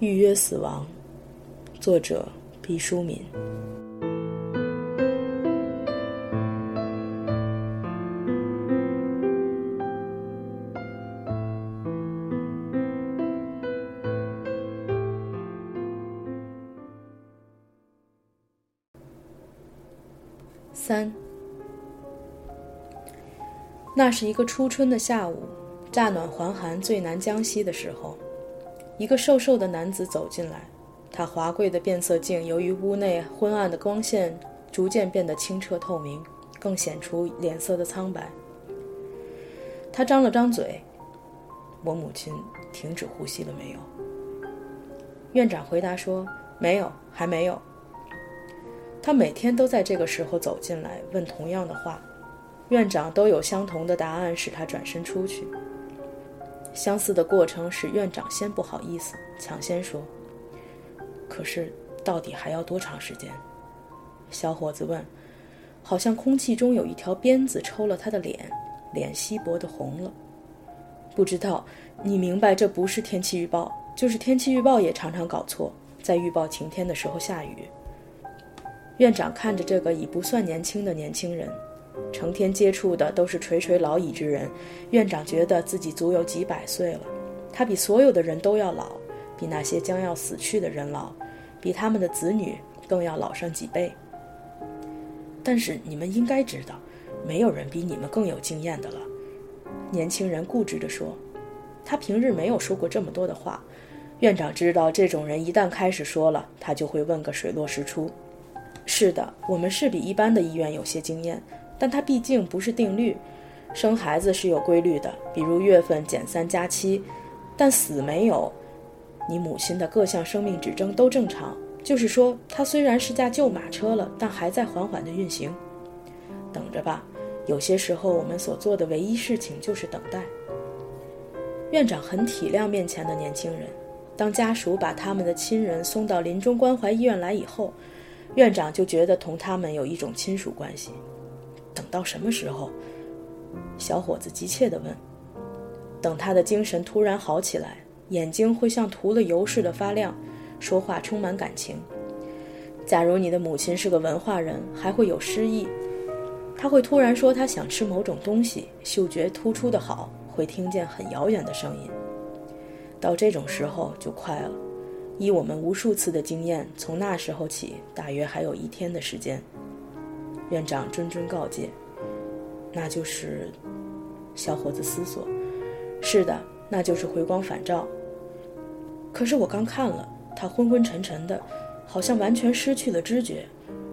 预约死亡，作者毕淑敏。三，那是一个初春的下午，乍暖还寒、最难将息的时候。一个瘦瘦的男子走进来，他华贵的变色镜由于屋内昏暗的光线，逐渐变得清澈透明，更显出脸色的苍白。他张了张嘴：“我母亲停止呼吸了没有？”院长回答说：“没有，还没有。”他每天都在这个时候走进来，问同样的话，院长都有相同的答案，使他转身出去。相似的过程使院长先不好意思，抢先说：“可是，到底还要多长时间？”小伙子问，好像空气中有一条鞭子抽了他的脸，脸稀薄的红了。不知道，你明白这不是天气预报，就是天气预报也常常搞错，在预报晴天的时候下雨。院长看着这个已不算年轻的年轻人。成天接触的都是垂垂老矣之人，院长觉得自己足有几百岁了。他比所有的人都要老，比那些将要死去的人老，比他们的子女更要老上几倍。但是你们应该知道，没有人比你们更有经验的了。年轻人固执地说，他平日没有说过这么多的话。院长知道，这种人一旦开始说了，他就会问个水落石出。是的，我们是比一般的医院有些经验。但它毕竟不是定律，生孩子是有规律的，比如月份减三加七，但死没有。你母亲的各项生命指征都正常，就是说，她虽然是架旧马车了，但还在缓缓地运行。等着吧，有些时候我们所做的唯一事情就是等待。院长很体谅面前的年轻人，当家属把他们的亲人送到临终关怀医院来以后，院长就觉得同他们有一种亲属关系。等到什么时候？小伙子急切地问。等他的精神突然好起来，眼睛会像涂了油似的发亮，说话充满感情。假如你的母亲是个文化人，还会有诗意。他会突然说他想吃某种东西，嗅觉突出的好，会听见很遥远的声音。到这种时候就快了。依我们无数次的经验，从那时候起，大约还有一天的时间。院长谆谆告诫：“那就是。”小伙子思索：“是的，那就是回光返照。可是我刚看了，他昏昏沉沉的，好像完全失去了知觉。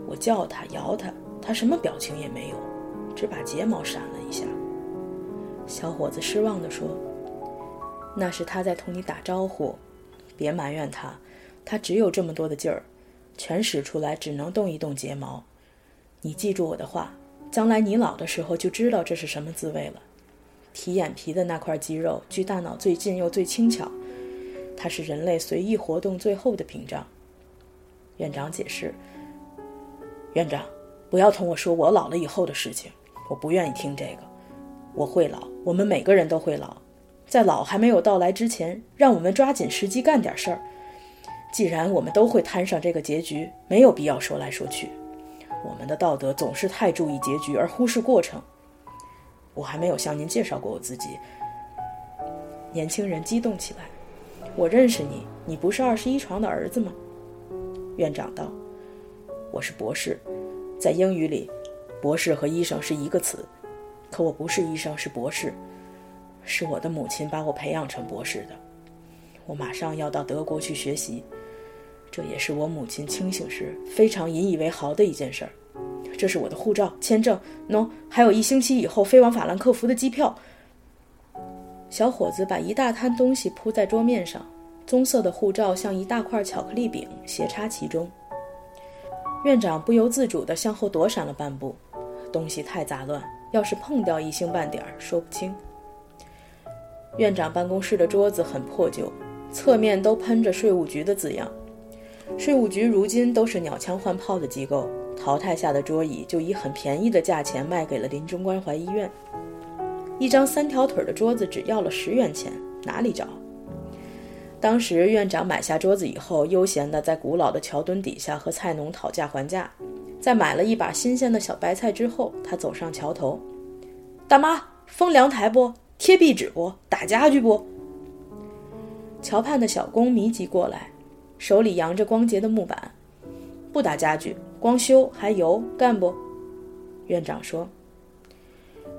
我叫他，摇他，他什么表情也没有，只把睫毛闪了一下。”小伙子失望地说：“那是他在同你打招呼，别埋怨他，他只有这么多的劲儿，全使出来只能动一动睫毛。”你记住我的话，将来你老的时候就知道这是什么滋味了。提眼皮的那块肌肉距大脑最近又最轻巧，它是人类随意活动最后的屏障。院长解释：“院长，不要同我说我老了以后的事情，我不愿意听这个。我会老，我们每个人都会老，在老还没有到来之前，让我们抓紧时机干点事儿。既然我们都会摊上这个结局，没有必要说来说去。”我们的道德总是太注意结局而忽视过程。我还没有向您介绍过我自己。年轻人激动起来：“我认识你，你不是二十一床的儿子吗？”院长道：“我是博士，在英语里，博士和医生是一个词。可我不是医生，是博士。是我的母亲把我培养成博士的。我马上要到德国去学习。”这也是我母亲清醒时非常引以为豪的一件事儿。这是我的护照、签证，喏，还有一星期以后飞往法兰克福的机票。小伙子把一大摊东西铺在桌面上，棕色的护照像一大块巧克力饼斜插其中。院长不由自主地向后躲闪了半步，东西太杂乱，要是碰掉一星半点儿，说不清。院长办公室的桌子很破旧。侧面都喷着税务局的字样。税务局如今都是鸟枪换炮的机构，淘汰下的桌椅就以很便宜的价钱卖给了临终关怀医院。一张三条腿的桌子只要了十元钱，哪里找？当时院长买下桌子以后，悠闲地在古老的桥墩底下和菜农讨价还价。在买了一把新鲜的小白菜之后，他走上桥头：“大妈，封凉台不？贴壁纸不？打家具不？”桥畔的小工密集过来，手里扬着光洁的木板：“不打家具，光修还油，干不？”院长说：“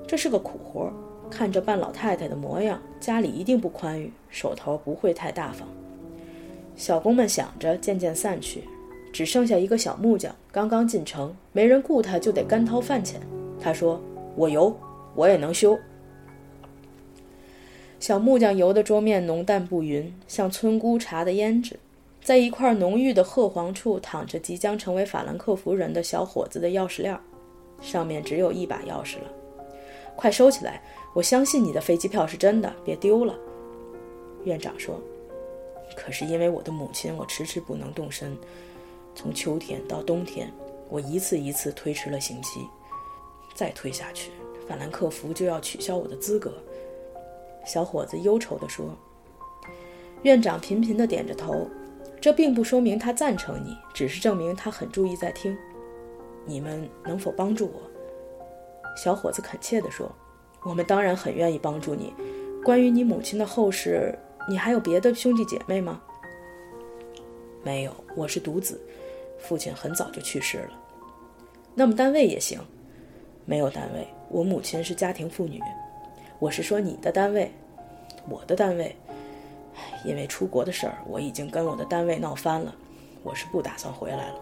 这是个苦活。”看着半老太太的模样，家里一定不宽裕，手头不会太大方。小工们想着，渐渐散去，只剩下一个小木匠，刚刚进城，没人雇他，就得干掏饭钱。他说：“我油，我也能修。”小木匠油的桌面浓淡不匀，像村姑茶的胭脂。在一块浓郁的褐黄处，躺着即将成为法兰克福人的小伙子的钥匙链，上面只有一把钥匙了。快收起来！我相信你的飞机票是真的，别丢了。院长说：“可是因为我的母亲，我迟迟不能动身。从秋天到冬天，我一次一次推迟了刑期。再推下去，法兰克福就要取消我的资格。”小伙子忧愁地说。院长频频地点着头，这并不说明他赞成你，只是证明他很注意在听。你们能否帮助我？小伙子恳切地说。我们当然很愿意帮助你。关于你母亲的后事，你还有别的兄弟姐妹吗？没有，我是独子，父亲很早就去世了。那么单位也行。没有单位，我母亲是家庭妇女。我是说你的单位，我的单位，因为出国的事儿，我已经跟我的单位闹翻了，我是不打算回来了。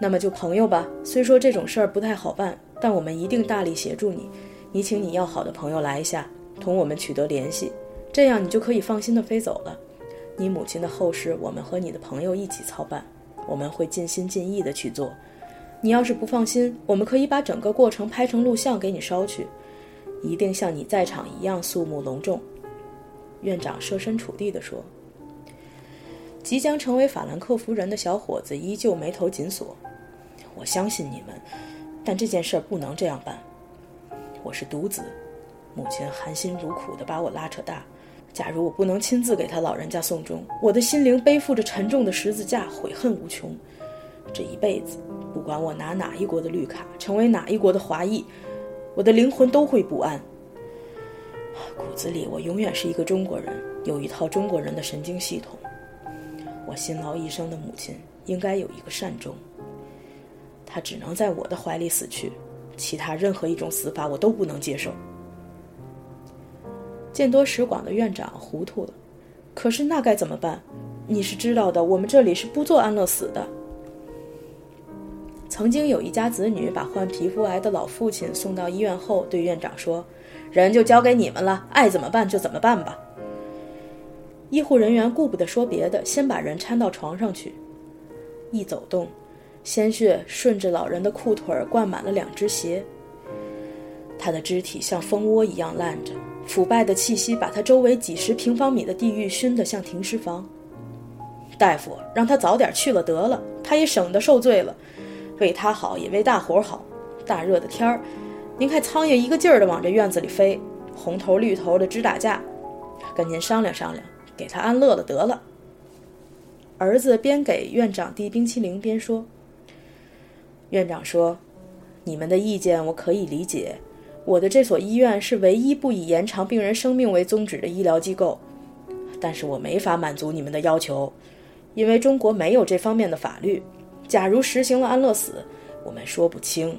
那么就朋友吧。虽说这种事儿不太好办，但我们一定大力协助你。你请你要好的朋友来一下，同我们取得联系，这样你就可以放心的飞走了。你母亲的后事，我们和你的朋友一起操办，我们会尽心尽意的去做。你要是不放心，我们可以把整个过程拍成录像给你捎去，一定像你在场一样肃穆隆重。院长设身处地地说。即将成为法兰克福人的小伙子依旧眉头紧锁。我相信你们，但这件事儿不能这样办。我是独子，母亲含辛茹苦地把我拉扯大。假如我不能亲自给他老人家送终，我的心灵背负着沉重的十字架，悔恨无穷。这一辈子，不管我拿哪一国的绿卡，成为哪一国的华裔，我的灵魂都会不安。骨子里，我永远是一个中国人，有一套中国人的神经系统。我辛劳一生的母亲应该有一个善终，她只能在我的怀里死去。其他任何一种死法我都不能接受。见多识广的院长糊涂了，可是那该怎么办？你是知道的，我们这里是不做安乐死的。曾经有一家子女把患皮肤癌的老父亲送到医院后，对院长说：“人就交给你们了，爱怎么办就怎么办吧。”医护人员顾不得说别的，先把人搀到床上去，一走动。鲜血顺着老人的裤腿儿灌满了两只鞋。他的肢体像蜂窝一样烂着，腐败的气息把他周围几十平方米的地狱熏得像停尸房。大夫让他早点去了得了，他也省得受罪了，为他好也为大伙儿好。大热的天儿，您看苍蝇一个劲儿的往这院子里飞，红头绿头的直打架，跟您商量商量，给他安乐了得了。儿子边给院长递冰淇淋边说。院长说：“你们的意见我可以理解。我的这所医院是唯一不以延长病人生命为宗旨的医疗机构，但是我没法满足你们的要求，因为中国没有这方面的法律。假如实行了安乐死，我们说不清。